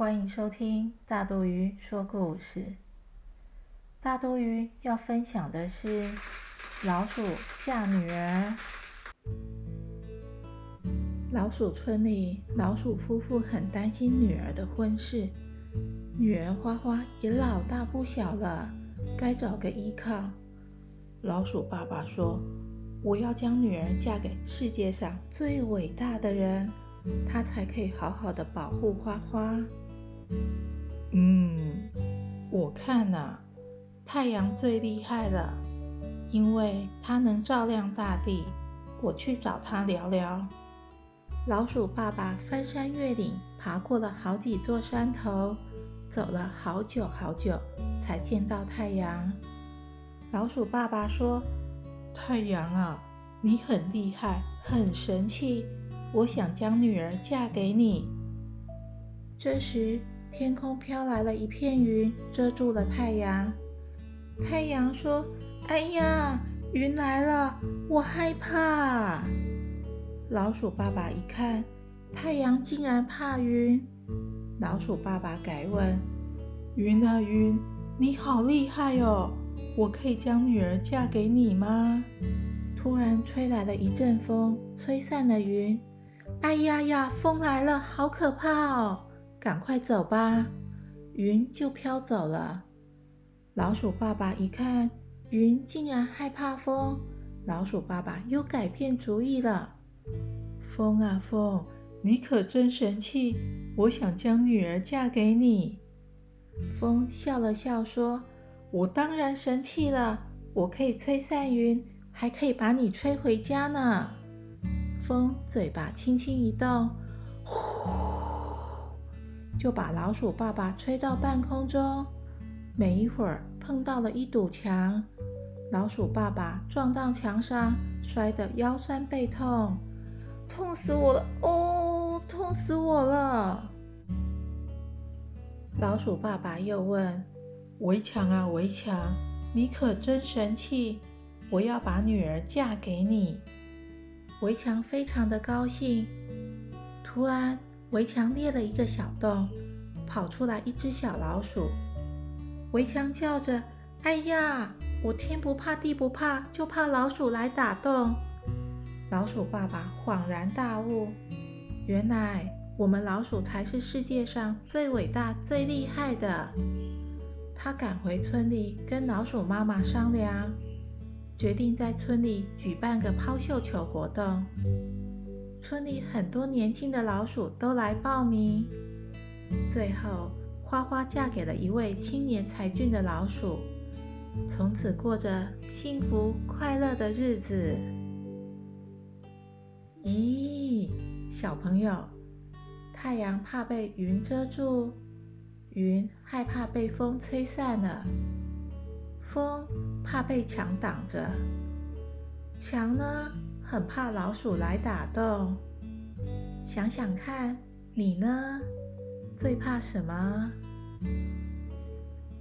欢迎收听大多鱼说故事。大多鱼要分享的是老鼠嫁女儿。老鼠村里，老鼠夫妇很担心女儿的婚事。女儿花花也老大不小了，该找个依靠。老鼠爸爸说：“我要将女儿嫁给世界上最伟大的人，她才可以好好的保护花花。”嗯，我看呐，太阳最厉害了，因为它能照亮大地。我去找它聊聊。老鼠爸爸翻山越岭，爬过了好几座山头，走了好久好久，才见到太阳。老鼠爸爸说：“太阳啊，你很厉害，很神气，我想将女儿嫁给你。”这时。天空飘来了一片云，遮住了太阳。太阳说：“哎呀，云来了，我害怕。”老鼠爸爸一看，太阳竟然怕云。老鼠爸爸改问：“云啊云，你好厉害哦！我可以将女儿嫁给你吗？”突然吹来了一阵风，吹散了云。哎呀呀，风来了，好可怕哦！赶快走吧，云就飘走了。老鼠爸爸一看，云竟然害怕风，老鼠爸爸又改变主意了。风啊风，你可真神气！我想将女儿嫁给你。风笑了笑说：“我当然神气了，我可以吹散云，还可以把你吹回家呢。”风嘴巴轻轻一动，呼。就把老鼠爸爸吹到半空中，没一会儿碰到了一堵墙，老鼠爸爸撞到墙上，摔得腰酸背痛，痛死我了！哦，痛死我了！老鼠爸爸又问：“围墙啊围墙，你可真神气！我要把女儿嫁给你。”围墙非常的高兴，突然。围墙裂了一个小洞，跑出来一只小老鼠。围墙叫着：“哎呀，我天不怕地不怕，就怕老鼠来打洞。”老鼠爸爸恍然大悟：原来我们老鼠才是世界上最伟大、最厉害的。他赶回村里，跟老鼠妈妈商量，决定在村里举办个抛绣球活动。村里很多年轻的老鼠都来报名，最后花花嫁给了一位青年才俊的老鼠，从此过着幸福快乐的日子。咦，小朋友，太阳怕被云遮住，云害怕被风吹散了，风怕被墙挡着，墙呢？很怕老鼠来打洞，想想看，你呢？最怕什么？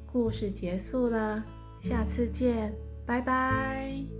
故事结束了，下次见，拜拜。